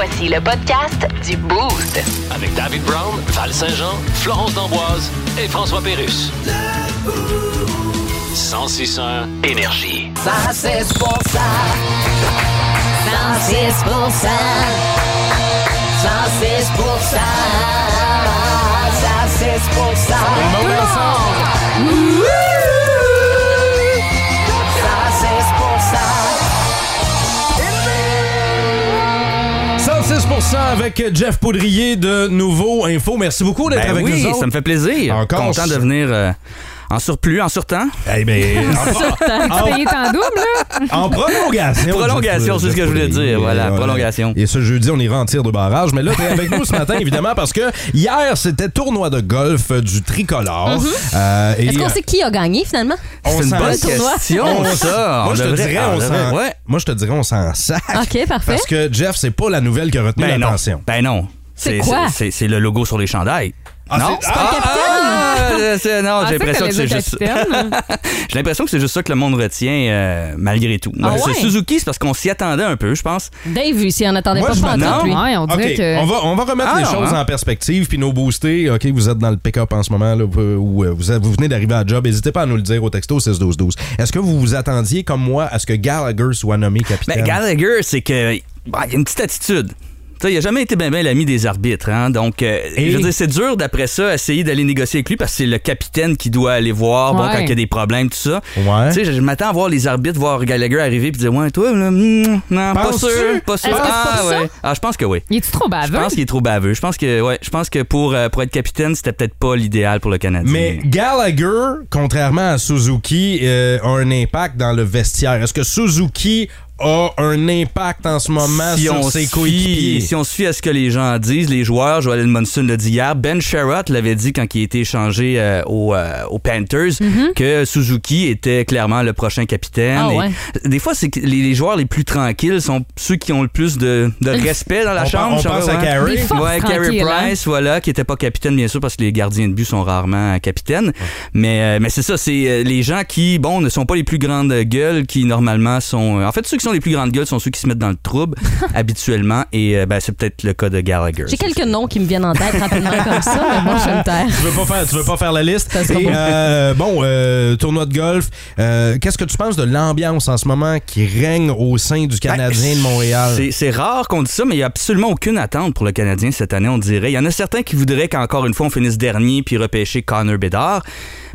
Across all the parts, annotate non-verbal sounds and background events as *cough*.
Voici le podcast du Boost. Avec David Brown, Val Saint-Jean, Florence D'Amboise et François Pérus. 1061 Énergie. Ça, c'est pour ça. Ça, c'est pour ça. Ça, c'est pour ça. Ça, c'est pour ça. 106 avec Jeff Poudrier de Nouveau Info. Merci beaucoup d'être Ben avec oui, nous autres. ça me fait plaisir. Encore. Content de venir euh, en surplus, en surtemps? Eh *laughs* ben, en, Tu payé en double, là? en prolongation. *laughs* Prolongation, c'est ce que je voulais dire. Voilà, prolongation. Et ce jeudi, on ira en tir de barrage. Mais là, t'es avec nous ce matin, évidemment, parce que hier, c'était tournoi de golf euh, du tricolore. Euh, et, Mm-hmm. Est-ce qu'on euh, sait qui a gagné finalement? on C'est une bonne tournoi. question, On- ça. Moi, je te dirais, on s'en... Ouais. Moi, je te dirais, on s'en sac. OK, parfait. Parce que Jeff, c'est pas la nouvelle qui a retenu Ben non. l'attention. Ben non. C'est quoi? C'est le logo sur les chandails. Ah, non? c'est- ah, ah, c'est- non, Ah, j'ai l'impression que c'est juste capitaine. *laughs* J'ai l'impression que c'est juste ça que le monde retient euh, malgré tout. Ah Euh? Suzuki, c'est parce qu'on s'y attendait un peu, je pense. Dave, il s'y en attendait Moi, pas lui. Ouais, on dirait OK, que. on, va, on va remettre Ah, les non, choses hein? en perspective, puis nos boostés. OK, vous êtes dans le pick-up en ce moment, là, vous- ou euh, vous, vous venez d'arriver à job, n'hésitez pas à nous le dire au texto 61212. Est-ce que vous vous attendiez, comme moi, à ce que Gallagher soit nommé capitaine? Ben, Gallagher, c'est que. bah, il y a une petite attitude. Tu sais, il a jamais été bien l'ami des arbitres. Hein? Donc, euh, Et- je veux dire, c'est dur d'après ça essayer d'aller négocier avec lui parce que c'est le capitaine qui doit aller voir bon, Ouais. quand il y a des problèmes, tout ça. Ouais. Tu sais, je, je m'attends à voir les arbitres, voir Gallagher arriver puis dire Ouais, toi, là, hmm, non, pas sûr, pas sûr. Ah, ouais. Ah, je pense que oui. Il est-tu trop Je baveux? pense qu'il est trop baveux. Je pense que, ouais, je pense que pour, euh, pour être capitaine, c'était peut-être pas l'idéal pour le Canadien. Mais Gallagher, contrairement à Suzuki, euh, a un impact dans le vestiaire. Est-ce que Suzuki a un impact en ce moment si sur on, ses se coéquipiers? si on fie à ce que les gens disent, les joueurs, Joel Edmondson l'a dit hier, Ben Sherratt l'avait dit quand il a été échangé euh, aux, euh, aux Panthers, que Suzuki était clairement le prochain capitaine. Ah Et ouais. Des fois, c'est que les, les joueurs les plus tranquilles sont ceux qui ont le plus de, de respect dans la On chambre. on je pense à. Carey. Ouais, Carey hein. Price, voilà, qui était pas capitaine, bien sûr, parce que les gardiens de but sont rarement capitaines. Mais, euh, mais c'est ça, c'est euh, les gens qui, bon, ne sont pas les plus grandes gueules, qui normalement sont. euh, en fait, ceux qui sont les plus grandes gueules sont ceux qui se mettent dans le trouble *laughs* habituellement, et euh, ben, c'est peut-être le cas de Gallagher. J'ai quelques noms qui me viennent en tête rapidement *laughs* comme ça, mais moi, je vais me taire. Tu veux pas faire, tu veux pas faire la liste? Ça sera Et, bon. euh, bon, euh, tournoi de golf. euh, Qu'est-ce que tu penses de l'ambiance en ce moment qui règne au sein du Canadien de Montréal? C'est- C'est rare qu'on dise ça, mais il n'y a absolument aucune attente pour le Canadien cette année, on dirait. Il y en a certains qui voudraient qu'encore une fois, on finisse dernier puis repêcher Connor Bedard.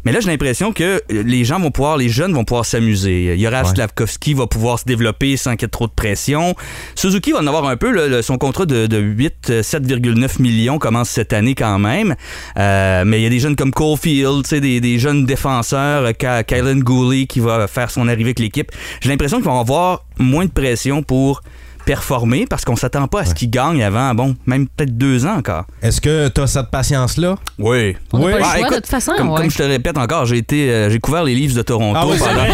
Mais là, j'ai l'impression que euh, les gens vont pouvoir, les jeunes vont pouvoir s'amuser. Yorav Ouais. Slavkovski va pouvoir se développer sans qu'il y ait trop de pression. Suzuki va en avoir un peu. là, son contrat de, de 8, euh, 7,9 millions commence cette année quand même. Euh, mais il y a des jeunes comme Caulfield, tu sais, des, des jeunes défenseurs, euh, Kylan Gooley qui va faire son arrivée avec l'équipe. J'ai l'impression qu'ils vont avoir moins de pression pour performer parce qu'on s'attend pas à ce qu'ils gagnent avant, bon, même peut-être deux ans encore. Est-ce que tu as cette patience-là? Oui. On Oui. pas le Ah, écoute, de toute façon. Comme, ouais. comme je te répète encore, j'ai été, euh, j'ai couvert les livres de Toronto. Ah oui, pendant- vrai.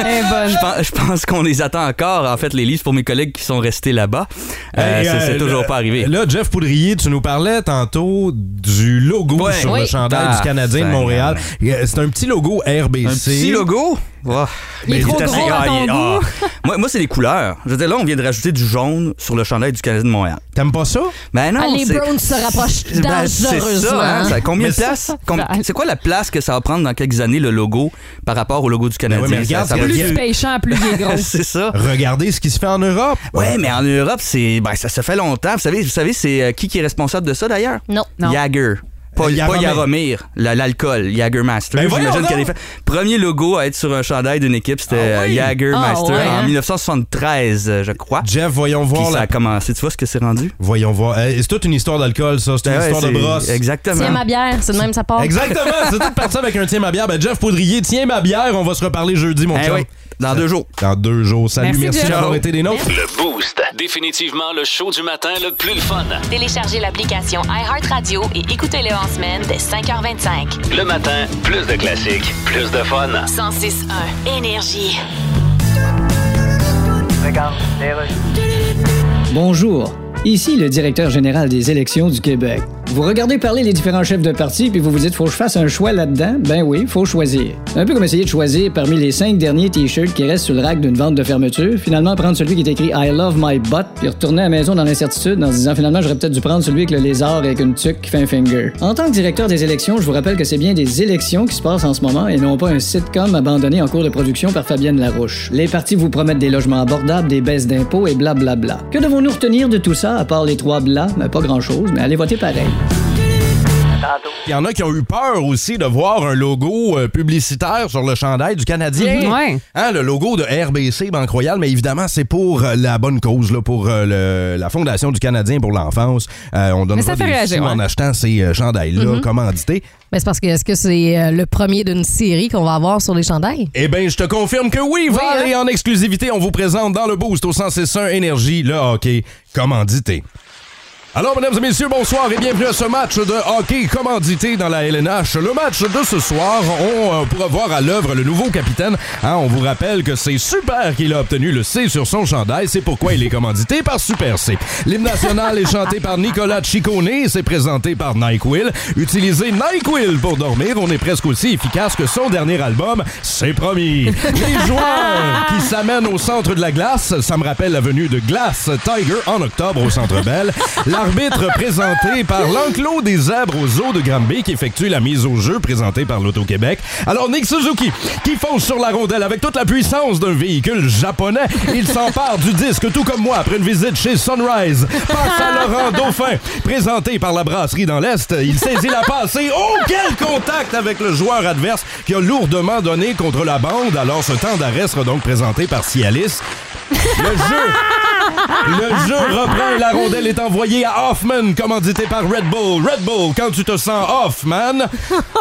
Eh, bonne. Je pense, je pense qu'on les attend encore, en fait, les livres pour mes collègues qui sont restés là-bas. Euh, Hey, c'est- euh, toujours pas arrivé. Là, Jeff Poudrier, tu nous parlais tantôt du logo Ouais. sur Oui. le chandail Ah, du Canadien de. Montréal. C'est un petit logo RBC. Un petit logo? Oh, Il est mais trop gros à ah, ton est- ah. moi, moi c'est les couleurs. Je veux dire, là, on vient de rajouter du jaune sur le chandail du Canadien de Montréal. T'aimes pas ça? Ben non, Ah, les c'est- Browns se rapprochent Ben, c'est dangereusement. ça, hein, ça combien de place? Com- ça- C'est quoi la place que ça va prendre dans quelques années, le logo, par rapport au logo du Canadien? Ben ouais, mais Ça- regarde, ça Plus tu payes cher, plus il est gros. *laughs* c'est ça. Regardez ce qui se fait en Europe. Ouais, mais en Europe, c'est ben, ça, ça fait longtemps. Vous savez, vous savez c'est euh, qui qui est responsable de ça d'ailleurs? Non. Non. Jagger. Pas, Euh, pas Yaromir. Yaromir, la- l'alcool, Jagermaster. Ben J'imagine qu'elle est fait. Premier logo à être sur un chandail d'une équipe, c'était Ah oui? euh, Jagermaster Ah ouais, en hein? 1973, euh, je crois. Jeff, voyons Puis voir ça la... a commencé. Tu vois ce que c'est rendu? Voyons voir. C'est toute une histoire d'alcool, ça. C'est une Ben ouais, histoire de brosse. Exactement. Tiens ma bière, c'est de même ça part. Exactement. c'est tout parti avec un tiens ma bière. Ben, Jeff Poudrier, tiens ma bière. On va se reparler jeudi, mon chum. oui, dans deux jours. Dans deux jours. Salut, Merci, d'avoir été des nôtres. Le Boost. Définitivement le show du matin le plus le fun. Téléchargez l'application iHeartRadio et écoutez-le en semaine dès 5h25. Le matin, plus de classiques, plus de fun. 106.1 Énergie. Bonjour, ici le directeur général des élections du Québec. Vous regardez parler les différents chefs de parti, puis vous vous dites, faut que je fasse un choix là-dedans? Ben oui, faut choisir. Un peu comme essayer de choisir parmi les cinq derniers t-shirts qui restent sur le rack d'une vente de fermeture, finalement prendre celui qui est écrit I love my butt, puis retourner à la maison dans l'incertitude en se disant, finalement, j'aurais peut-être dû prendre celui avec le lézard avec une tuque qui finger. En tant que directeur des élections, je vous rappelle que c'est bien des élections qui se passent en ce moment et non pas un sitcom abandonné en cours de production par Fabienne Larouche. Les partis vous promettent des logements abordables, des baisses d'impôts et blablabla. Que devons-nous retenir de tout ça, à part les trois blas? Ben, pas grand-chose, mais allez voter pareil. Il y en a qui ont eu peur aussi de voir un logo euh, publicitaire sur le chandail du Canadien. Ouais. Hein, le logo de RBC Banque Royale, mais évidemment, c'est pour euh, la bonne cause, là, pour euh, le- la Fondation du Canadien pour l'enfance. On donne des réagir, sous ouais. en achetant ces chandails-là commandités. Ben, c'est parce que est-ce que c'est le premier d'une série qu'on va avoir sur les chandails? Eh bien, je te confirme que oui, Val, hein? et en exclusivité, on vous présente dans le boost au 161 Énergie le hockey commandité. Alors, mesdames et messieurs, bonsoir et bienvenue à ce match de hockey commandité dans la LNH. Le match de ce soir, on euh, pourra voir à l'œuvre le nouveau capitaine. Hein, on vous rappelle que c'est Super qu'il a obtenu le C sur son chandail. C'est pourquoi il est commandité par Super C. L'hymne national est chanté par Nicolas Ciccone c'est présenté par NyQuil. Utilisez NyQuil pour dormir. On est presque aussi efficace que son dernier album, c'est promis. Les joueurs qui s'amènent au centre de la glace, ça me rappelle la venue de Glass Tiger en octobre au Centre Bell. L'arbitre présenté par l'enclos des zèbres aux eaux de Granby qui effectue la mise au jeu présentée par l'Auto-Québec. Alors Nick Suzuki qui fonce sur la rondelle avec toute la puissance d'un véhicule japonais. Il s'empare du disque tout comme moi après une visite chez Sunrise. Passe à Laurent *laughs* Dauphin présenté par la brasserie dans l'Est. Il saisit la passe et oh quel contact avec le joueur adverse qui a lourdement donné contre la bande. Alors ce temps d'arrêt sera donc présenté par Cialis. Le jeu le jeu reprend et la rondelle est envoyée à Hoffman, commandité par Red Bull. Red Bull, quand tu te sens off, man.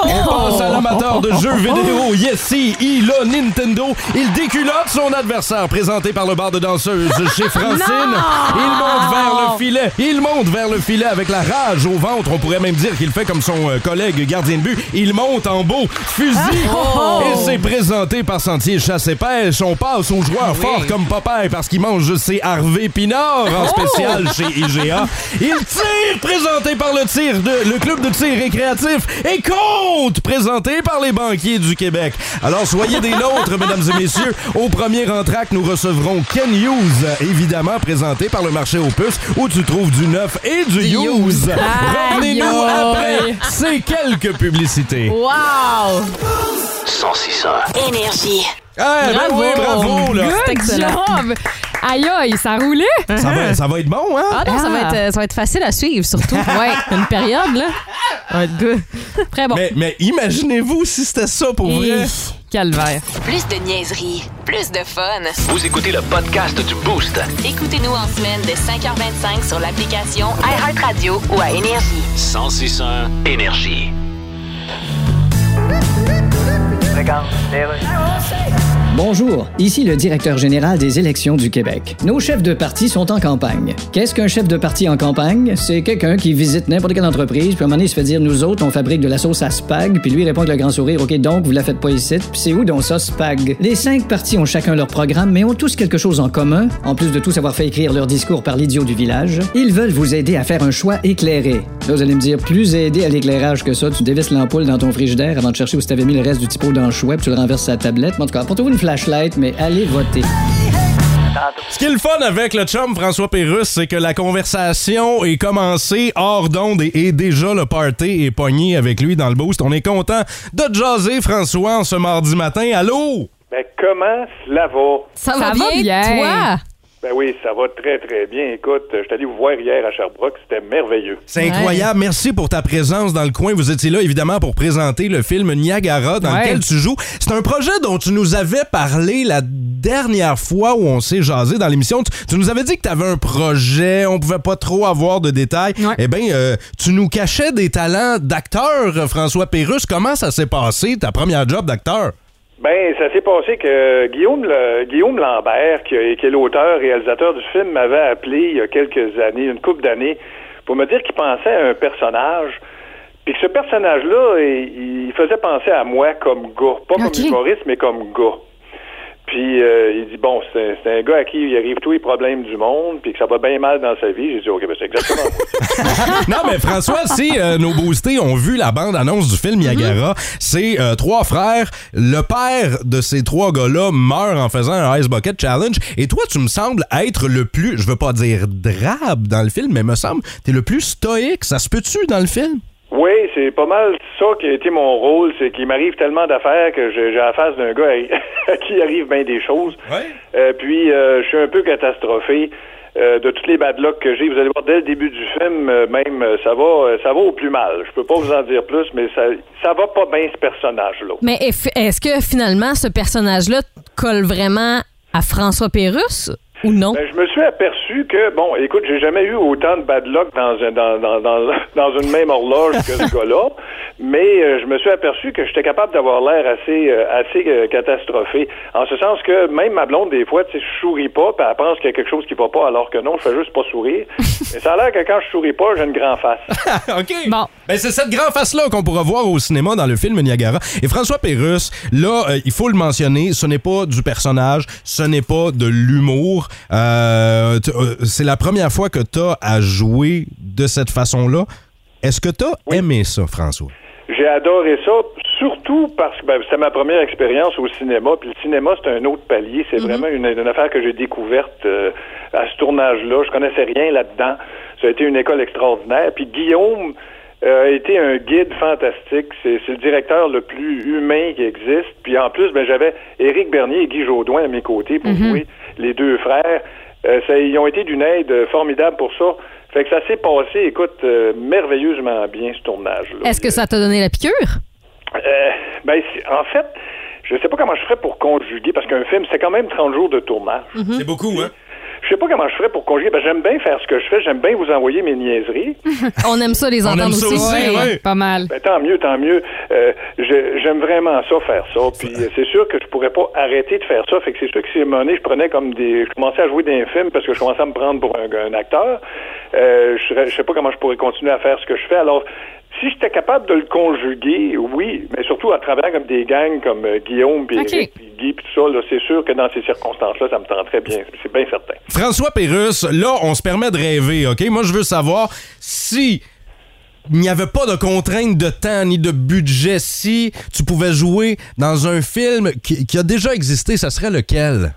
On passe à l'amateur de jeux vidéo. Yessi, il a Nintendo. Il déculotte son adversaire, présenté par le bar de danseuse chez Francine. Il monte vers le filet. Il monte vers le filet avec la rage au ventre. On pourrait même dire qu'il fait comme son euh, collègue gardien de but. Il monte en beau fusil. Et c'est présenté par Sentier Chasse et Pêche. On passe aux joueurs forts comme Popeye parce qu'il mange ses Harvey Pinard en spécial chez IGA. Il tire, présenté par le tir de le club de tir récréatif et compte, présenté par les banquiers du Québec. Alors soyez des nôtres, *laughs* mesdames et messieurs. Au premier entraque, nous recevrons Ken Hughes, évidemment présenté par le marché aux puces où tu trouves du neuf et du Hughes. Revenez-nous Aïe, après ces quelques publicités. Wow! 1061. Énergie. Eh, ben oui, bravo, là. Good excellent. job! Aïe aïe, ça roulait! Ça va, ça va être bon, hein? Ah non, ça, va Ah. être, ça va être facile à suivre, surtout. *laughs* Ouais, une période, là. Ça va être good. Très bon. Mais, mais imaginez-vous si c'était ça pour vrai. Hi, Calvaire. Plus de niaiserie, plus de fun. Vous écoutez le podcast du Boost. Écoutez-nous en semaine de 5h25 sur l'application iHeartRadio ou à Énergie. 1061 Énergie. Bonjour, ici le directeur général des élections du Québec. Nos chefs de parti sont en campagne. Qu'est-ce qu'un chef de parti en campagne? C'est quelqu'un qui visite n'importe quelle entreprise, puis à un moment donné, il se fait dire, nous autres, on fabrique de la sauce à spag, puis lui répond avec le grand sourire, OK, donc, vous la faites pas ici, puis c'est où donc ça, spag? Les cinq partis ont chacun leur programme, mais ont tous quelque chose en commun, en plus de tous avoir fait écrire leur discours par l'idiot du village. Ils veulent vous aider à faire un choix éclairé. Là, vous allez me dire, plus aider à l'éclairage que ça, tu dévisses l'ampoule dans ton frigidaire avant de chercher où tu avais mis le reste du typo dans le chouette, tu le renverses sur la tablette. En tout cas, portez-vous une flashlight, mais allez voter. Ce qui est le fun avec le chum François Pérusse, c'est que la conversation est commencée hors d'onde et, et déjà le party est pogné avec lui dans le boost. On est content de jaser François en ce mardi matin. Allô? Ben, comment cela va? Ça, Ça va va bien, bien. toi? Ben oui, ça va très, très bien. Écoute, je suis allé vous voir hier à Sherbrooke, c'était merveilleux. C'est incroyable. Merci pour ta présence dans le coin. Vous étiez là, évidemment, pour présenter le film Niagara dans Ouais. lequel tu joues. C'est un projet dont tu nous avais parlé la dernière fois où on s'est jasé dans l'émission. Tu, tu nous avais dit que tu avais un projet, on pouvait pas trop avoir de détails. Ouais. Eh bien, euh, tu nous cachais des talents d'acteur, François Pérusse. Comment ça s'est passé, ta première job d'acteur? Ben, ça s'est passé que Guillaume, le- Guillaume Lambert, qui, est- qui est l'auteur, réalisateur du film, m'avait appelé il y a quelques années, une couple d'années, pour me dire qu'il pensait à un personnage, puis que ce personnage-là, il, il faisait penser à moi comme gars, pas comme humoriste, mais comme gars. Puis euh, il dit bon, c'est un, gars à qui il arrive tous les problèmes du monde, puis que ça va bien mal dans sa vie. J'ai dit ok, ben c'est exactement *laughs* non, mais François, si euh, nos boostés ont vu la bande-annonce du film Niagara, c'est euh, trois frères. Le père de ces trois gars-là meurt en faisant un Ice Bucket Challenge. Et toi, tu me sembles être le plus, je veux pas dire drabe dans le film, mais me semble, t'es le plus stoïque. Ça se peut-tu dans le film? Oui, c'est pas mal ça qui a été mon rôle, c'est qu'il m'arrive tellement d'affaires que j'ai j'ai la face d'un gars à, *laughs* qui arrive bien des choses. Euh, puis euh, je suis un peu catastrophé euh, de toutes les bad luck que j'ai. Vous allez voir dès le début du film, euh, même euh, ça va, euh, ça va au plus mal. Je peux pas vous en dire plus, mais ça, ça va pas bien ce personnage-là. Mais est-ce que finalement, ce personnage-là colle vraiment à François Pérusse? Ou non? Ben, je me suis aperçu que, bon, écoute, j'ai jamais eu autant de bad luck dans, un- dans, dans, dans, dans une même horloge que ce *laughs* gars-là, mais euh, je me suis aperçu que j'étais capable d'avoir l'air assez, euh, assez euh, catastrophé, en ce sens que même ma blonde, des fois, tu sais, je souris pas, puis elle pense qu'il y a quelque chose qui va pas, alors que non, je fais juste pas sourire. *laughs* mais ça a l'air que quand je souris pas, j'ai une grande face. *laughs* OK. Bon. Ben, c'est cette grande face-là qu'on pourra voir au cinéma dans le film Niagara. Et François Pérusse, là, euh, il faut le mentionner, ce n'est pas du personnage, ce n'est pas de l'humour. Euh, euh, c'est la première fois que tu as à jouer de cette façon-là. Est-ce que tu as aimé ça, François? J'ai adoré ça, surtout parce que ben, c'était ma première expérience au cinéma. Puis le cinéma, c'est un autre palier. C'est vraiment une, une affaire que j'ai découverte euh, à ce tournage-là. Je connaissais rien là-dedans. Ça a été une école extraordinaire. Puis Guillaume a été un guide fantastique. C'est le directeur le plus humain qui existe. Puis en plus, ben, j'avais Éric Bernier et Guy Jodoin à mes côtés pour jouer les deux frères. Euh, ça, ils ont été d'une aide euh, formidable pour ça. Fait que ça s'est passé, écoute, euh, merveilleusement bien, ce tournage-là. Est-ce que ça t'a donné la piqûre? Euh, ben, en fait, je sais pas comment je ferais pour conjuguer, parce qu'un film, c'est quand même 30 jours de tournage. C'est beaucoup, hein? Je sais pas comment je ferais pour conjuguer, que j'aime bien faire ce que je fais, j'aime bien vous envoyer mes niaiseries. *laughs* On aime ça les entendre aussi. aussi, ouais. Pas mal. Ben, tant mieux, tant mieux. Euh, j'aime vraiment ça, faire ça. Puis euh, c'est sûr que je pourrais pas arrêter de faire ça. Fait que c'est sûr que si à un moment donné, je prenais comme des. Je commençais à jouer dans un film parce que je commençais à me prendre pour un, un acteur. Euh, je, serais- je sais pas comment je pourrais continuer à faire ce que je fais. Alors, si j'étais capable de le conjuguer, oui, mais surtout à travers comme des gangs comme euh, Guillaume, puis Guy, puis tout ça, là, c'est sûr que dans ces circonstances-là, ça me tenterait bien. C'est bien certain. François Pérusse, là, on se permet de rêver, OK? Moi, je veux savoir si il n'y avait pas de contrainte de temps ni de budget, si tu pouvais jouer dans un film qui, qui a déjà existé, ça serait lequel?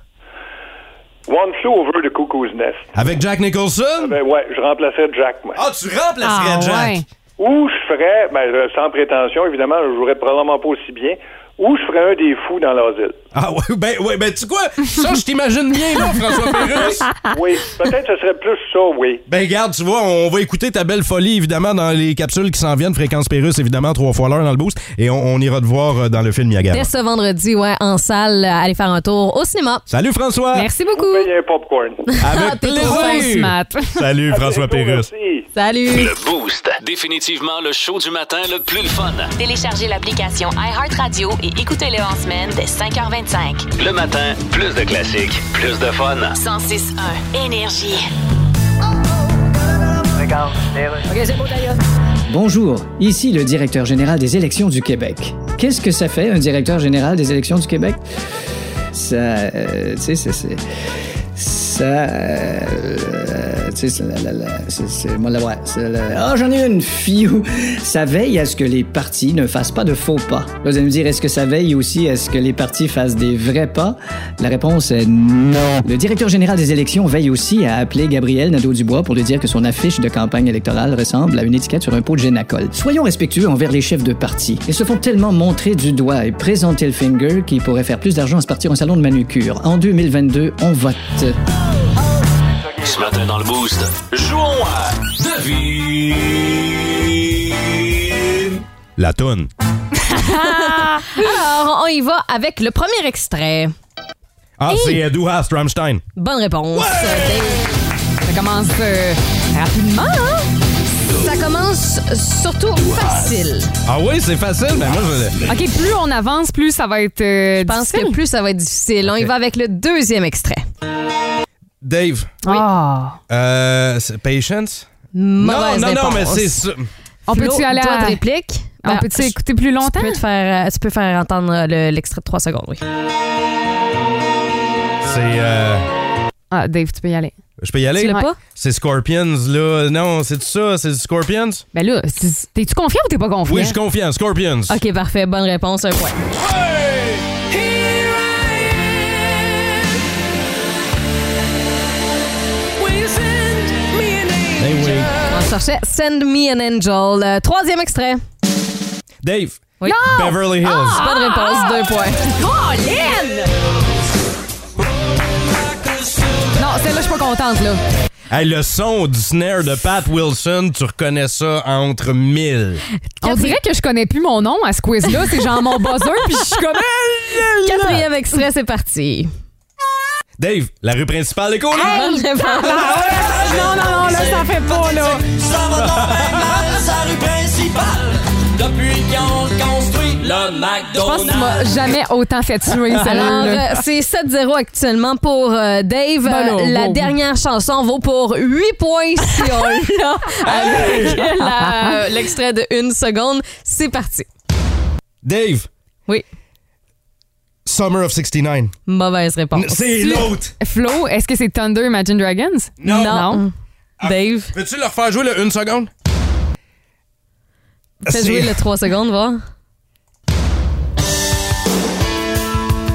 One Flew Over the Cuckoo's Nest. Avec Jack Nicholson? Ben ouais, je remplaçais Jack, moi. Ah, tu remplacerais Ah, Jack? ouais. Ou je ferais, ben, sans prétention, évidemment, je jouerais probablement pas aussi bien, ou je ferais un des fous dans l'asile? Ah ouais, ben, ouais, ben tu sais quoi? Ça, je t'imagine bien, là, François Pérusse. Oui, peut-être que ce serait plus ça, oui. Ben regarde, tu vois, on va écouter ta belle folie, évidemment, dans les capsules qui s'en viennent, Fréquence Pérusse, évidemment, trois fois l'heure dans le boost, et on, on ira te voir euh, dans le film Niagara. Dès ce vendredi, ouais, en salle, euh, allez faire un tour au cinéma. Salut François! Merci beaucoup. Payez un popcorn. Avec *laughs* T'es trop plaisir! smart. *laughs* Salut François Pérusse. Salut. Le Boost. Définitivement le show du matin le plus le fun. Téléchargez l'application iHeartRadio et écoutez-le en semaine dès 5h25. Le matin, plus de classiques, plus de fun. 106.1 Énergie. Bonjour, ici le directeur général des élections du Québec. Qu'est-ce que ça fait, un directeur général des élections du Québec? Ça. euh, tu sais, c'est. Ça. euh, tu sais, c'est. moi, ouais, Ah, j'en ai une, fiou! Ça veille à ce que les partis ne fassent pas de faux pas. Vous allez me dire, est-ce que ça veille aussi à ce que les partis fassent des vrais pas? La réponse est non. Le directeur général des élections veille aussi à appeler Gabriel Nadeau-Dubois pour lui dire que son affiche de campagne électorale ressemble à une étiquette sur un pot de Génacol. Soyons respectueux envers les chefs de parti. Ils se font tellement montrer du doigt et présenter le finger qu'ils pourraient faire plus d'argent à se partir en salon de manucure. En 2022, on vote. Ce matin dans le Boost, jouons à Devine. La toune. *laughs* Alors, on y va avec le premier extrait. Ah, c'est Du Hast, Rammstein. Bonne réponse. Ça commence euh, rapidement, hein? Ça commence surtout facile. Ah oui, c'est facile, mais moi, je... OK, plus on avance, plus ça va être euh, Je pense que plus ça va être difficile. On y va avec le deuxième extrait. Dave. Ah. Euh, c'est Patience? Mauvaise non, non, non, mais c'est ça. On Flo, peut-tu aller toi à- de réplique? On Ben, peut-tu je- écouter plus longtemps? Tu peux, te faire, euh, tu peux faire entendre euh, le- l'extrait de 3 secondes, oui. C'est. euh, Ah, Dave, tu peux y aller. Je peux y aller? Tu l'as Ouais. pas? C'est Scorpions, là. Non, c'est ça? C'est du Scorpions? Ben là, c'est- t'es-tu confiant ou t'es pas confiant? Oui, je suis confiant. Scorpions. OK, parfait. Bonne réponse, un point. Ben oui. On cherchait Send Me an Angel. Euh, troisième extrait. Dave. Oui. Beverly Hills. Bonne réponse, deux points. Non, celle-là, je suis pas contente, là. Hey, le son du snare de Pat Wilson, tu reconnais ça entre mille. On dirait que je connais plus mon nom à ce quiz-là. C'est genre mon buzzer, puis je suis comme... *laughs* Quatrième extrait, c'est parti. Dave, la rue principale est cool. Bonne réponse. Non, non, non, là, ça fait pas, là. Ça va donc bien mal, sa rue principale. Depuis qu'on construit le Je pense McDonald's. jamais autant fait tuer, *laughs* Alors, celle-là. euh, c'est 7-0 actuellement pour euh, Dave. Ben Euh, la dernière chanson vaut pour 8 points si on *laughs* l'a avec euh, *laughs* l'extrait de une seconde. C'est parti. Dave. Oui. Summer of 69. Mauvaise réponse. C'est l'autre. Flo, est-ce que c'est Thunder Imagine Dragons? Non. Non. Dave, Peux-tu leur faire jouer le une seconde? Fais C'est- jouer le 3 secondes, voir.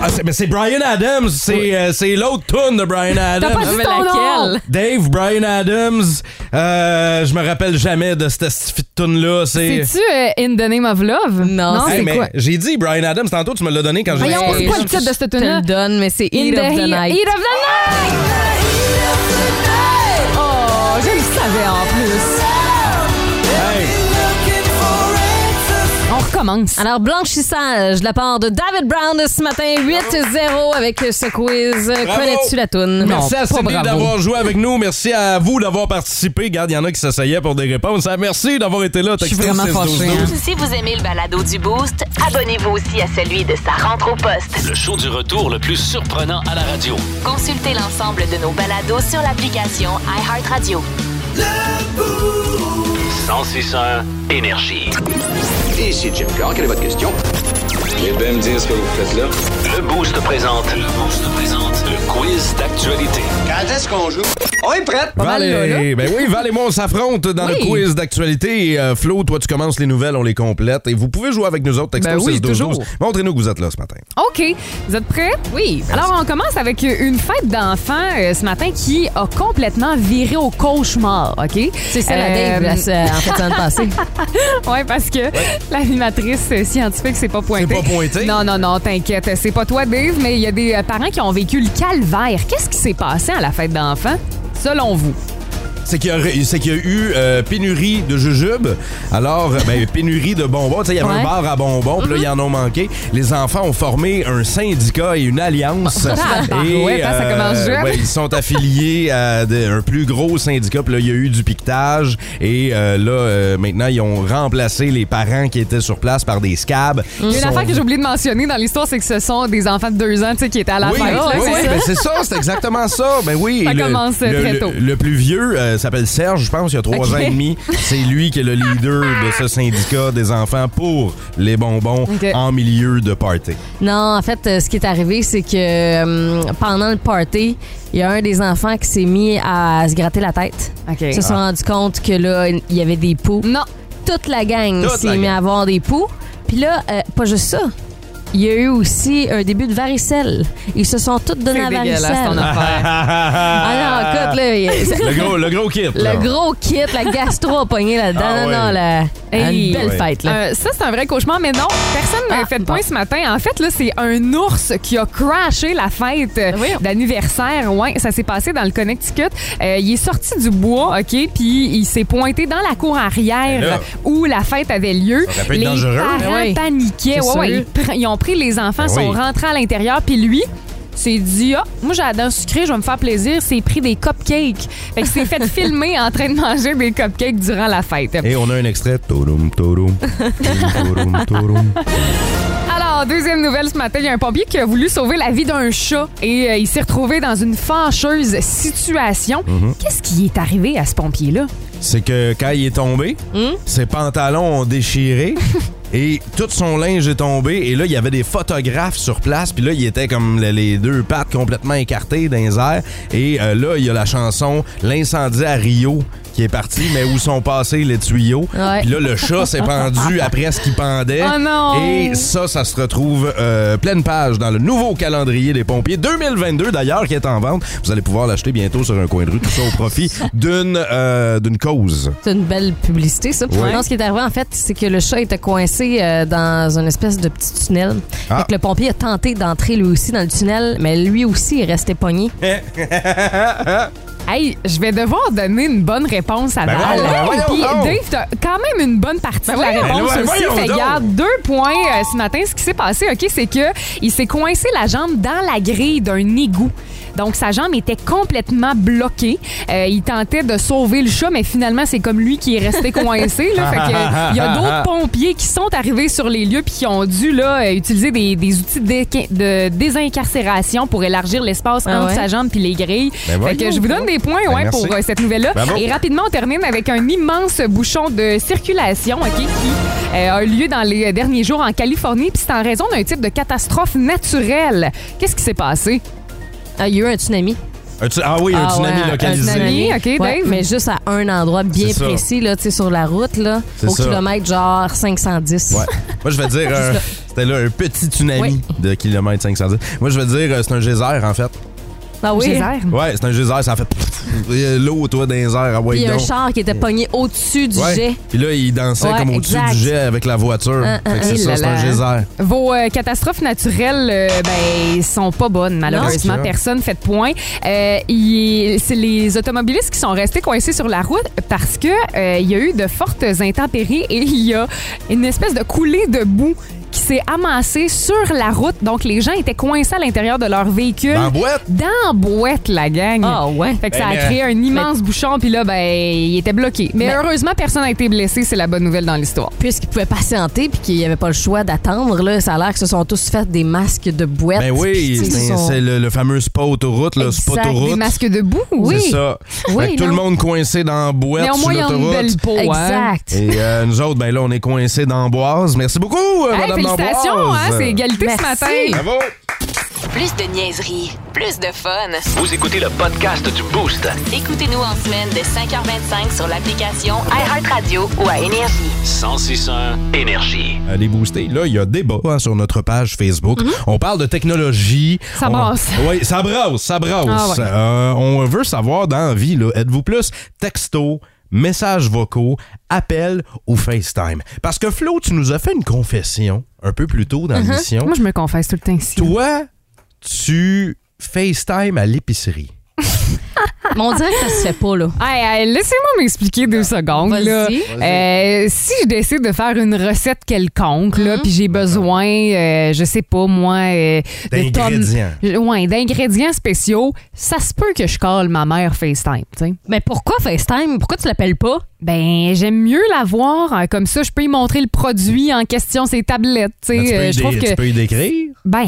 Ah, c'est- mais c'est Brian Adams. C'est euh, c'est l'autre tune de Brian T'as Adams. pas dit ton nom! laquelle? Dave, Brian Adams. Euh, je me rappelle jamais de cette, cette tune-là. C'est. C'est-tu euh, In the Name of Love? Non, Hey, c'est mais quoi? J'ai dit Brian Adams tantôt, tu me l'as donné quand j'ai Voyons, c'est quoi le je- titre de cette Je te le donne, mais c'est In the of the Night. Heat of the Night! Oh, je le savais en plus. Alors, blanchissage de la part de David Brown de ce matin, 8-0 avec ce quiz. Connais-tu la toune? Merci à bravo. d'avoir joué avec nous. Merci à vous d'avoir participé. Regarde, il y en a qui s'essayaient pour des réponses. Ah, Merci d'avoir été là. Je suis vraiment 612 fâchée, hein. Si vous aimez le balado du Boost, abonnez-vous aussi à celui de sa rentre au poste. Le show du retour le plus surprenant à la radio. Consultez l'ensemble de nos balados sur l'application iHeartRadio. 1061 Énergie. Ici Jim Carr, quelle est votre question? Eh bien me dire ce que vous faites là? Le Boost présente. Le Boost présente. Le quiz d'actualité. Quand est-ce qu'on joue? On est prêt! mal, Val et- ben oui, Val et moi, on s'affronte dans le quiz d'actualité. Euh, Flo, toi, tu commences les nouvelles, on les complète. Et vous pouvez jouer avec nous autres. Texto Ben oui, 612 toujours. Montrez-nous que vous êtes là ce matin. OK. Vous êtes prêts? Oui. Alors, on commence avec une fête d'enfants euh, ce matin qui a complètement viré au cauchemar, OK? C'est ça la Euh, Dave, la- en fait, semaine passée. *laughs* Oui, parce que l'animatrice euh, scientifique, c'est pas pointé. Non, non, non, t'inquiète. C'est pas toi, Dave, mais il y a des euh, parents qui ont vécu le calvaire. Qu'est-ce qui s'est passé à la fête d'enfants, selon vous? C'est qu'il y, a- y eu euh, pénurie de jujubes. Alors, euh, ben, pénurie de bonbons. Tu sais, il y avait Ouais. un bar à bonbons, puis là, ils en ont manqué. Les enfants ont formé un syndicat et une alliance. Ouais, attends, ça commence jeune. ouais, ils sont affiliés à de- un plus gros syndicat. Puis là, il y a eu du piquetage. Et euh, là, euh, maintenant, ils ont remplacé les parents qui étaient sur place par des scabs. Il y a une affaire que j'ai oublié de mentionner dans l'histoire, c'est que ce sont des enfants de deux ans qui étaient à la oui, fête. oui, c'est oui, ça? ben c'est ça, c'est exactement ça. Ben oui, Ça le, commence le- très le- tôt. Le, plus vieux euh, s'appelle Serge, je pense, il y a trois ans et demi. C'est lui qui est le leader *laughs* de ce syndicat des enfants pour les bonbons en milieu de party. Non, en fait, euh, ce qui est arrivé, c'est que euh, pendant le party, il y a un des enfants qui s'est mis à se gratter la tête. Ils se sont rendus compte que là, il y avait des poux. Non. Toute la gang s'est mis à avoir des poux. Puis là, euh, pas juste ça. Il y a eu aussi un début de varicelle. Ils se sont tous donnés C'est la varicelle. ton affaire. Ah non, écoute, là, il *laughs* le, gros, le gros kit. là. le gros kit, la gastro a pogné là-dedans. Ah non, ouais. non, la, Hey. une belle Ouais. fête. Là. Euh, ça, c'est un vrai cauchemar, mais non, personne n'a Ah, fait de bon. point ce matin. En fait, là, c'est un ours qui a crashé la fête Voyons. d'anniversaire. Ouais, ça s'est passé dans le Connecticut. Euh, il est sorti du bois, OK, puis il s'est pointé dans la cour Ben arrière là. où la fête avait lieu. Ça peut être les dangereux. parents Ben paniquaient. Ouais, ils ont les enfants, Ben sont oui. rentrés à l'intérieur, puis lui s'est dit ah moi j'ai la dent sucrée je vais me faire plaisir c'est pris des cupcakes fait que s'est fait *laughs* filmer en train de manger des cupcakes durant la fête Et on a un extrait. *laughs* Alors, deuxième nouvelle ce matin, il y a un pompier qui a voulu sauver la vie d'un chat et euh, il s'est retrouvé dans une fâcheuse situation. Qu'est-ce qui est arrivé à ce pompier-là? C'est que quand il est tombé, Hmm? ses pantalons ont déchiré *laughs* et tout son linge est tombé. Et là, il y avait des photographes sur place. Puis là, il était comme le- les deux pattes complètement écartées dans les airs. Et euh, là, il y a la chanson L'incendie à Rio qui est parti, mais où sont passés les tuyaux. Ouais. Puis là, le chat s'est pendu *laughs* après ce qu'il pendait. Oh non! Et ça, ça se retrouve euh, pleine page dans le nouveau calendrier des pompiers 2022 d'ailleurs qui est en vente. Vous allez pouvoir l'acheter bientôt sur un coin de rue, tout ça au profit *laughs* d'une euh, d'une cause. C'est une belle publicité, ça. Ouais. Non, ce qui est arrivé, en fait, c'est que le chat était coincé euh, dans une espèce de petit tunnel. Ah. Fait que le pompier a tenté d'entrer lui aussi dans le tunnel, mais lui aussi est resté pogné. *laughs* Hey, je vais devoir donner une bonne réponse à Ben Val. ben voyons Puis donc. Dave, t'as quand même une bonne partie de la réponse Ben aussi. Fait garde deux points euh, ce matin. Ce qui s'est passé, OK, c'est que il s'est coincé la jambe dans la grille d'un égout. Donc, sa jambe était complètement bloquée. Euh, il tentait de sauver le chat, mais finalement, c'est comme lui qui est resté *laughs* coincé. Là. Fait que, il y a d'autres pompiers qui sont arrivés sur les lieux puis qui ont dû là, euh, utiliser des, des outils de, de désincarcération pour élargir l'espace Ah entre ouais? sa jambe puis les grilles. Ben fait que voyons je vous donne des points Ben ouais, pour euh, cette nouvelle-là. Bravo. Et rapidement, on termine avec un immense bouchon de circulation qui euh, a eu lieu dans les derniers jours en Californie. Puis c'est en raison d'un type de catastrophe naturelle. Qu'est-ce qui s'est passé? Ah, il y a eu un tsunami. Un tu- ah oui, un Ah tsunami ouais, localisé. un tsunami. OK, Ouais, Dave? mais juste à un endroit bien C'est ça. précis, là, tu sais, sur la route, là, C'est au ça. kilomètre genre 510. Ouais. Moi, je vais dire, *laughs* un- c'était là un petit tsunami Oui. de kilomètre 510. Moi, je vais dire, euh, c'est un geyser, en fait. Ah oui? Geyser? Ouais, c'est un geyser, ça a fait l'eau, toi, dans les airs. Ouais, Puis il y a un char qui était pogné au-dessus du Ouais. jet. Puis là, il dansait Ouais, comme au-dessus exact. du jet avec la voiture. Ah, ah, fait que c'est ça, là c'est un là. geyser. Vos euh, catastrophes naturelles, euh, ben, sont pas bonnes, malheureusement. Non. Personne fait de point. Euh, il- c'est les automobilistes qui sont restés coincés sur la route parce que euh, il y a eu de fortes intempéries et il y a une espèce de coulée de boue qui s'est amassée sur la route. Donc, les gens étaient coincés à l'intérieur de leur véhicule. Dans la boîte? Dans la boîte, la gang. Ah ouais. Fait que Ben, ça a créé un immense bouchon, puis là, ben, il était bloqué. Mais Ben- heureusement, personne n'a été blessé. C'est la bonne nouvelle dans l'histoire. Puisqu'ils pouvaient patienter puis qu'il n'y avait pas le choix d'attendre, là, ça a l'air que se sont tous fait des masques de boîte. Ben oui, c'est sont- le, le fameux spa autoroute, le spa autoroute. Des masques de boue? Oui. C'est ça. Oui, Fait que tout le monde coincé dans la boîte Mais au sur l'autoroute. hein? Exact. Et euh, nous autres, ben là, on est coincés d'Amboise. Merci beaucoup, euh, Hey, Madame félicitations, hein, c'est égalité Merci. ce matin. Bravo. Plus de niaiserie, plus de fun. Vous écoutez le podcast du Boost. Écoutez-nous en semaine de 5h25 sur l'application iHeartRadio ou à Énergie. 1061 Énergie. Les boostés, là, il y a débat hein, sur notre page Facebook. On parle de technologie. Ça On- brasse. Oui, ça brasse, ça brasse. Ah ouais. Euh, on veut savoir dans la vie, là, êtes-vous plus texto, messages vocaux, appels ou FaceTime? Parce que Flo, tu nous as fait une confession un peu plus tôt dans l'émission. Uh-huh. Moi, je me confesse tout le temps ici. Toi, tu FaceTime à l'épicerie. Mais on dirait que ça se fait pas, là. Hey, hey, Laissez-moi m'expliquer deux secondes. Vas-y. là. Euh, si je décide de faire une recette quelconque, là, puis j'ai besoin, euh, je sais pas moi, euh, de D'ingrédients. Ouais, d'ingrédients spéciaux, ça se peut que je colle ma mère FaceTime. tu sais. Mais pourquoi FaceTime? Pourquoi tu l'appelles pas? Ben, j'aime mieux la voir. euh, Comme ça, je peux y montrer le produit en question, ses tablettes. tu sais. Ben, tu, peux Euh, y je trouve dé- que tu peux y décrire? ben,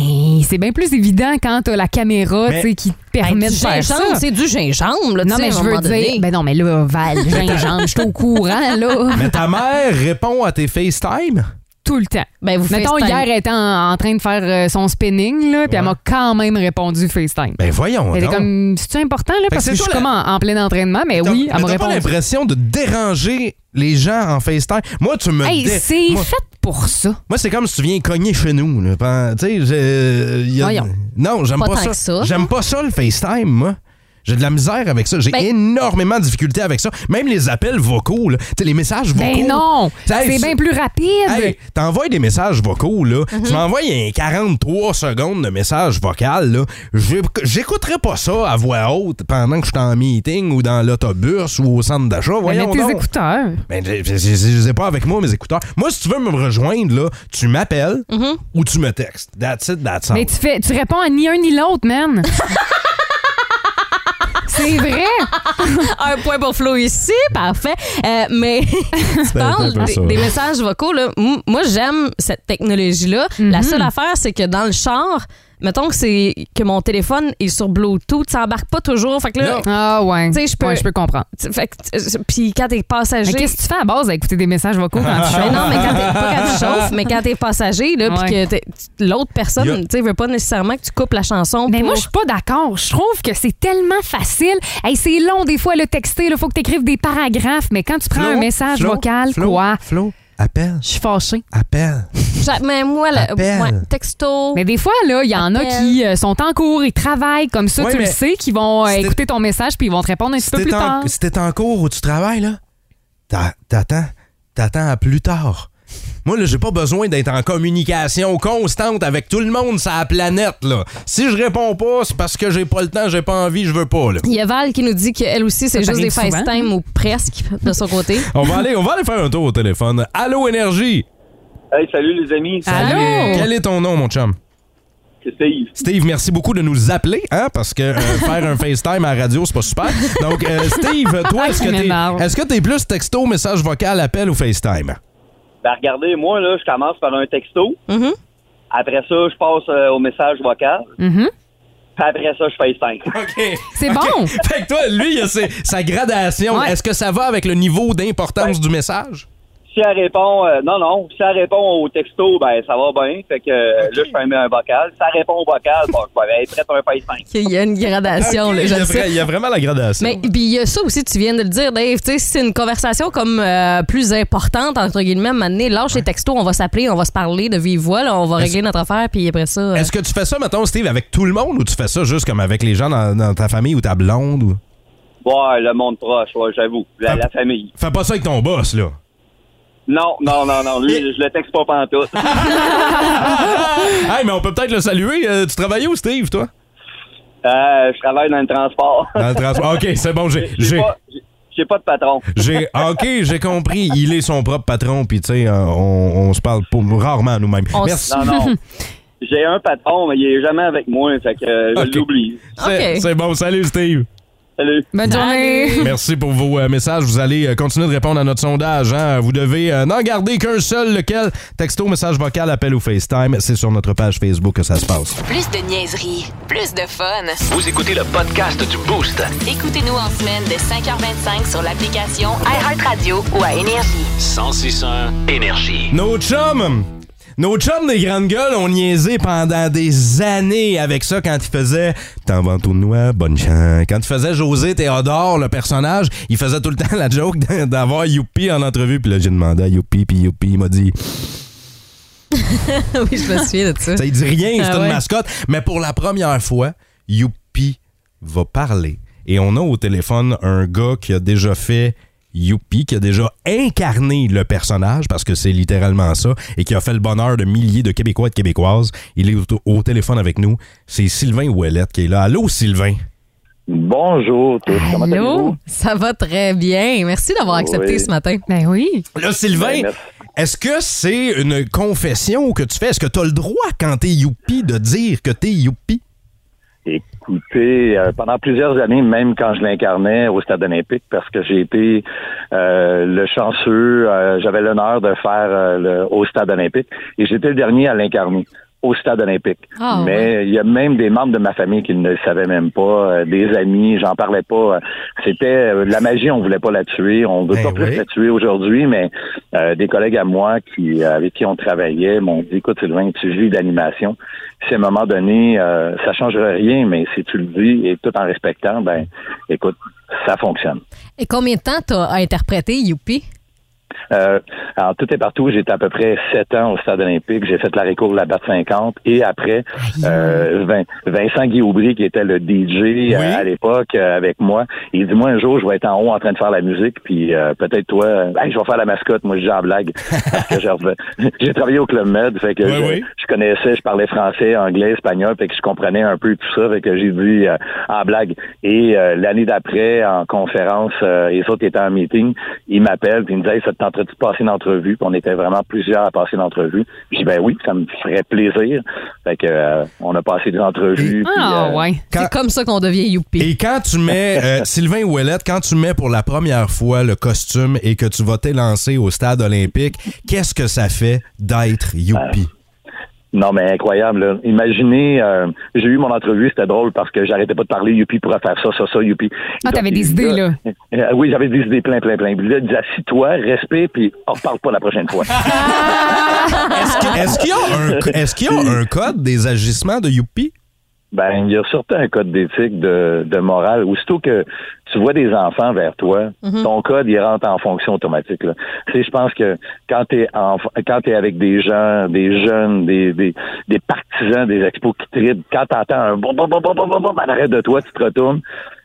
c'est bien plus évident quand t'as la caméra Mais- tu sais, qui te permet Ben, de du faire ça. gingembre, c'est du gingembre, là, Non, sais, mais à je un veux moment dire. donné. Ben non, mais là, Val, *laughs* gingembre, je suis au courant, là. Mais ta mère répond à tes FaceTime? Tout le temps. Ben, vous Mettons, FaceTime. hier, elle était en, en train de faire euh, son spinning, là, puis elle m'a quand même répondu FaceTime. Ben voyons Elle est donc. comme, c'est important, là, que parce c'est que je suis toi comme en, en plein entraînement, mais T'as- oui, mais elle m'a t'as pas répondu. l'impression de déranger les gens en FaceTime? Moi, tu me... Hey, dé- c'est moi, fait pour ça. moi, c'est comme si tu viens cogner chez nous. là. Pen- Tu sais, j'ai- y a- Voyons. Non, j'aime Pas pas, tant ça. que ça, J'aime pas ça, le FaceTime, moi. J'ai de la misère avec ça. J'ai Ben- énormément de difficultés avec ça. Même les appels vocaux, là. Les messages vocaux. Ben non! Hey, C'est bien plus rapide. Hey, t'envoies des messages vocaux, là. Tu m'envoies un 43 secondes de message vocal, là. J'écouterai pas ça à voix haute pendant que je suis en meeting ou dans l'autobus ou au centre d'achat. Ben, Voyons tes donc. écouteurs. Ben, je les ai pas avec moi, mes écouteurs. Moi, si tu veux me rejoindre, là, tu m'appelles ou tu me textes. That's it, that's all. Mais tu, fais, tu réponds à ni un ni l'autre, man. *laughs* c'est vrai. *laughs* Un point pour Flo ici, parfait. Euh, mais *laughs* tu parles des, messages vocaux. Là. Moi, j'aime cette technologie-là. La seule affaire, c'est que dans le char, mettons que c'est que mon téléphone est sur Bluetooth, ça embarque pas toujours. Fait que là, Ah ouais. tu sais, je peux. Ouais, je peux comprendre. Fait que, puis quand t'es passager. Mais qu'est-ce que tu fais à base à écouter des messages vocaux quand tu Ben chauffes? non, mais quand t'es, pas quand tu *laughs* chauffes, mais quand t'es passager, là, puis que t'es- l'autre personne, Yeah. tu sais, veut pas nécessairement que tu coupes la chanson. Mais pour- moi, je suis pas d'accord. Je trouve que c'est tellement facile. Hey, c'est long des fois le texter. Il faut que tu écrives des paragraphes. Mais quand tu prends Flo, un message Flo, vocal, Flo, quoi? Appelle, Je suis fâchée. appelle. Mais moi, là, Appelle. ouais, texto. Mais des fois, là, il y en a qui euh, sont en cours, ils travaillent comme ça, Ouais, tu le mais sais, qui vont euh, écouter ton message puis ils vont te répondre un petit Si peu plus t'es tard. en, si t'es en cours où tu travailles, là, t'a- t'attends. T'attends à plus tard. Moi, là, j'ai pas besoin d'être en communication constante avec tout le monde sur la planète, là. Si je réponds pas, c'est parce que j'ai pas le temps, j'ai pas envie, je veux pas, là. Il y a Val qui nous dit qu'elle aussi, c'est juste des? FaceTime ou presque de son côté. *laughs* On va aller, on va aller faire un tour au téléphone. Allô, Énergie! Hey, salut les amis. Allô? Quel est ton nom, mon chum? C'est Steve. Steve, merci beaucoup de nous appeler, hein, parce que euh, *laughs* faire un FaceTime à la radio, c'est pas super. Donc, euh, Steve, toi, est-ce que Ça t'es m'énerve. est-ce que t'es plus texto, message vocal, appel ou FaceTime? Ben, regardez, moi, là, je commence par un texto. Mhm. Après ça, je passe euh, au message vocal. Mhm. Puis après ça, je FaceTime. *laughs* OK. C'est bon. Fait que toi, lui, il a ses- sa gradation. Ouais. Est-ce que ça va avec le niveau d'importance du message? Si elle répond, euh, non, non. Si elle répond au texto, ben, ça va bien. Fait que euh, là, je fais un, un vocal. Si elle répond au vocal, bon, je vais être prêt pour un FaceTime. Il y a une gradation, là, il, je y vra- sais. il y a vraiment la gradation. Mais puis il y a ça aussi, tu viens de le dire, Dave. Tu sais, si c'est une conversation comme euh, plus importante, entre guillemets, maintenant, lâche les textos, on va s'appeler, on va se parler de vive voix, là, on va régler notre affaire, puis après ça. euh, Est-ce que tu fais ça, mettons, Steve, avec tout le monde ou tu fais ça juste comme avec les gens dans, dans ta famille ou ta blonde? Ou... Ouais, le monde proche, ouais, j'avoue. La, la famille. Fais pas ça avec ton boss, là. Non, non, non, non. Lui, je le texte pas pantoute. *laughs* hey, mais on peut peut-être le saluer. Euh, tu travailles où, Steve, toi? Euh, je travaille dans le transport. Dans le transport. OK, c'est bon, j'ai... J'ai j'ai- pas, j'ai- j'ai pas de patron. J'ai, OK, j'ai compris. Il est son propre patron, puis tu sais, euh, on, on se parle rarement nous-mêmes. On Merci. Non, non. *laughs* J'ai un patron, mais il est jamais avec moi, fait que euh, je l'oublie. C'est bon. Salut, Steve. Salut. Bonne journée. Merci pour vos euh, messages. Vous allez euh, continuer de répondre à notre sondage. hein. Vous devez euh, n'en garder qu'un seul, lequel? Texto, message vocal, appel ou FaceTime. C'est sur notre page Facebook que ça se passe. Plus de niaiserie, plus de fun. Vous écoutez le podcast du Boost. Écoutez-nous en semaine de 5h25 sur l'application iHeartRadio ou à Énergie. 1061 Énergie. Nos chums! Nos chums des grandes gueules ont niaisé pendant des années avec ça quand ils faisaient T'en vends tout noix, bonne chance. Quand ils faisaient José Théodore, le personnage, il faisait tout le temps la joke d'avoir Youpi en entrevue. Puis là, j'ai demandé à Youpi, puis Youpi, il m'a dit *laughs* oui, je me souviens de ça. Ça, il dit rien, c'est Ah une ouais. mascotte. Mais pour la première fois, Youpi va parler. Et on a au téléphone un gars qui a déjà fait Youpi, qui a déjà incarné le personnage, parce que c'est littéralement ça, et qui a fait le bonheur de milliers de Québécois et de Québécoises. Il est au, au téléphone avec nous. C'est Sylvain Ouellette qui est là. Allô, Sylvain? Bonjour tous, comment Allô? allez-vous? Ça va très bien. Merci d'avoir accepté Oui. ce matin. Ben oui. Là, Sylvain, Ben, est-ce que c'est une confession que tu fais? Est-ce que tu as le droit, quand t'es Youpi, de dire que t'es Youpi? Écoutez, euh, pendant plusieurs années, même quand je l'incarnais au Stade olympique, parce que j'ai été euh, le chanceux, euh, j'avais l'honneur de faire euh, le, au Stade olympique, et j'étais le dernier à l'incarner au Stade olympique. Ah, Mais il y a même des membres de ma famille qui ne le savaient même pas, euh, des amis, j'en parlais pas. C'était euh, la magie, on voulait pas la tuer, on veut Ben pas plus la tuer aujourd'hui, mais euh, des collègues à moi qui euh, avec qui on travaillait m'ont dit écoute Sylvain, tu vis d'animation. Si à un moment donné, euh, ça changerait rien, mais si tu le dis et tout en respectant, ben écoute, ça fonctionne. Et combien de temps t'as interprété Youpi? Euh, alors, tout est partout. J'étais à peu près sept ans au stade olympique. J'ai fait la récours de la BAT 50. Et après, euh, Vin- Vincent Guy Aubry, qui était le DJ euh, à l'époque euh, avec moi, il dit, moi, un jour, je vais être en haut en train de faire la musique. Puis euh, peut-être toi, Hey, je vais faire la mascotte. Moi, je dis en blague. *laughs* Parce que *laughs* j'ai travaillé au Club Med. Fait que Oui, je, oui. je connaissais, je parlais français, anglais, espagnol. Fait que je comprenais un peu tout ça. Fait que j'ai dit euh, en blague. Et euh, l'année d'après, en conférence, euh, les autres étaient en meeting, ils m'appellent puis ils me disent hey, ça te tenterait de passer une entrevue? Puis on était vraiment plusieurs à passer l'entrevue. Puis je dis ben oui, ça me ferait plaisir. Fait que euh, on a passé des entrevues. puis, Ah, euh, ouais. C'est comme ça qu'on devient Youpi. Et quand tu mets, *laughs* euh, Sylvain Ouellette, quand tu mets pour la première fois le costume et que tu vas t'élancer au stade olympique, qu'est-ce que ça fait d'être Youpi? Non, mais incroyable. Là. Imaginez, euh, j'ai eu mon entrevue, c'était drôle parce que j'arrêtais pas de parler. Youpi pourrait faire ça, ça, ça, Youpi. Ah, t'avais des idées, là. Euh, oui, j'avais des idées plein, plein, plein. Il disait, assis-toi, respect, puis on reparle pas la prochaine fois. *laughs* Est-ce qu'il y, a un- *laughs* est-ce qu'il y a un code des agissements de Youpi? Ben, il y a surtout un code d'éthique, de, de morale. Aussitôt que tu vois des enfants vers toi, Mhm. ton code, il rentre en fonction automatique. Là. Tu sais, je pense que quand t'es en, quand t'es avec des gens, des jeunes, des, des, des partisans des expos qui tripent, quand t'entends un bon, bon, bon, bon, bon, bon, bon, à l'arrêt de toi, tu te retournes,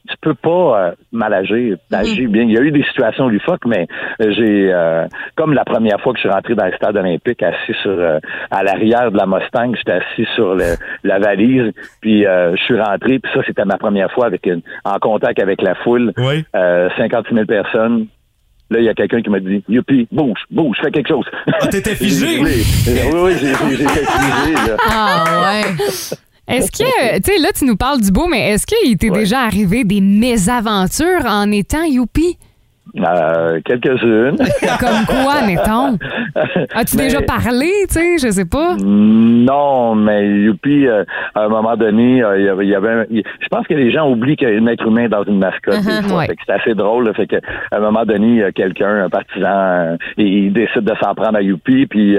tu peux pas euh, mal agir. T'agis bien. Il y a eu des situations loufoques, mais euh, j'ai, euh, comme la première fois que je suis rentré dans le stade olympique, assis sur, euh, à l'arrière de la Mustang, j'étais assis sur le- la valise, puis euh, je suis rentré, puis ça, c'était ma première fois avec une, en contact avec la foule. Euh, 56 000 personnes. Là, il y a quelqu'un qui m'a dit, Youpi, bouge, bouge, fais quelque chose. Ah, t'étais figé? oui, *laughs* oui, oui, j'ai j'ai- j'ai été figé, là. Ah, ouais. Est-ce que, tu sais, là, tu nous parles du beau, mais est-ce qu'il t'est déjà arrivé des mésaventures en étant youpi? Euh, quelques-unes. *laughs* Comme quoi, mettons? As-tu Mais- déjà parlé, tu sais, je sais pas? Non, mais youpi, euh, à un moment donné, euh, il y avait, il y avait un- il- je pense que les gens oublient qu'il y a un être humain dans une mascotte. Uh-huh, des fois. ouais. Fait que c'est assez drôle. là. fait que à un moment donné, il y a quelqu'un, un partisan, euh, il décide de s'en prendre à Youpi, puis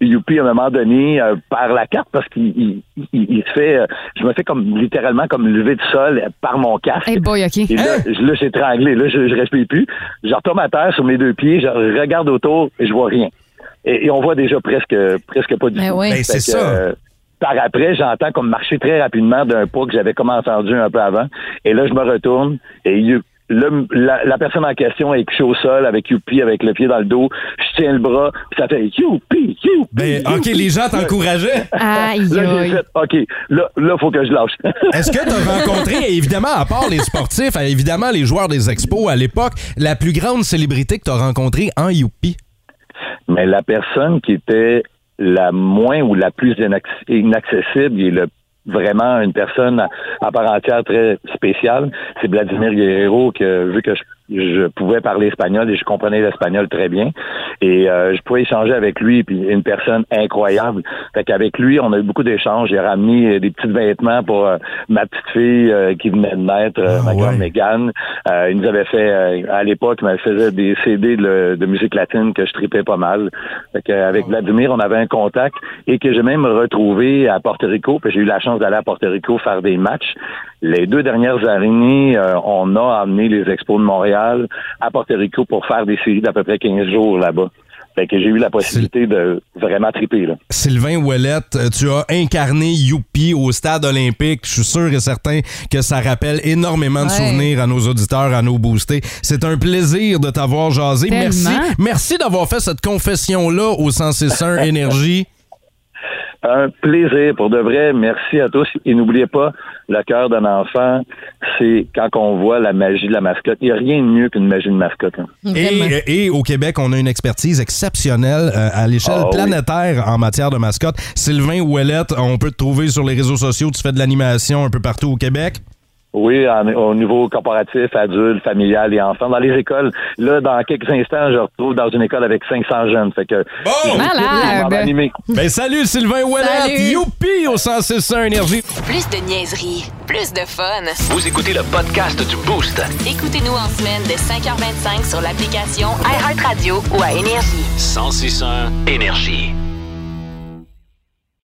Youpi, à un moment donné, perd la carte parce qu'il il, se fait, je me fais comme littéralement comme lever du sol par mon casque. Hey boy, OK. Et là, je- là, j'ai étranglé. Là, je, je plus. Je retombe à terre sur mes deux pieds. Je regarde autour et je vois rien. Et, et on voit déjà presque, presque pas du Ben tout. oui. Ben, c'est ça. euh, par après, j'entends comme marcher très rapidement d'un pas que j'avais comme entendu un peu avant. Et là, je me retourne et you- le- la, la personne en question est couchée au sol avec Youpi, avec le pied dans le dos. Je tiens le bras, puis ça fait Youpi, Youpi. Ben, OK, les gens t'encourageaient. Aïe, Là, fait, OK, là, là, faut que je lâche. *laughs* Est-ce que tu as rencontré, évidemment, à part les sportifs, évidemment les joueurs des expos à l'époque, la plus grande célébrité que tu as rencontrée en Youpi? Mais la personne qui était la moins ou la plus inac- inaccessible et le vraiment une personne à, part entière très spéciale, c'est Vladimir Guerrero que vu que je, je pouvais parler espagnol et je comprenais l'espagnol très bien et euh, je pouvais échanger avec lui puis une personne incroyable. Fait qu'avec lui, on a eu beaucoup d'échanges. J'ai ramené euh, des petits vêtements pour euh, ma petite fille euh, qui venait de naître, euh, ma grande Mégane. Euh, il nous avait fait euh, à l'époque, il m'avait faisait des CD de, de musique latine que je tripais pas mal. Fait qu'avec Vladimir, on avait un contact et que j'ai même retrouvé à Porto Rico. Puis j'ai eu la chance d'aller à Porto Rico faire des matchs. Les deux dernières années, euh, on a amené les expos de Montréal à Porto Rico pour faire des séries d'à peu près 15 jours là-bas. Fait que j'ai eu la possibilité de vraiment triper. Là. Sylvain Ouellette, euh, tu as incarné Youpi au stade olympique. Je suis sûr et certain que ça rappelle énormément de souvenirs à nos auditeurs, à nos boostés. C'est un plaisir de t'avoir jasé. Tellement. Merci. Merci d'avoir fait cette confession-là au 161 *laughs* Énergie. Un plaisir pour de vrai. Merci à tous. Et n'oubliez pas, le cœur d'un enfant, c'est quand on voit la magie de la mascotte. Il n'y a rien de mieux qu'une magie de mascotte. hein. Et, et au Québec, on a une expertise exceptionnelle euh, à l'échelle Ah oui. planétaire en matière de mascotte. Sylvain Ouellette, on peut te trouver sur les réseaux sociaux. Tu fais de l'animation un peu partout au Québec. Oui, en- au niveau corporatif, adulte, familial et enfant. Dans les écoles, là, dans quelques instants, je retrouve dans une école avec 500 jeunes. Fait que j'ai Malade. animer. Ben salut Sylvain Ouellette, Salut. youpi au 161 Énergie. Plus de niaiserie, plus de fun. Vous écoutez le podcast du Boost. Écoutez-nous en semaine de 5h25 sur l'application iHeartRadio ou à Énergie. 1061 Énergie.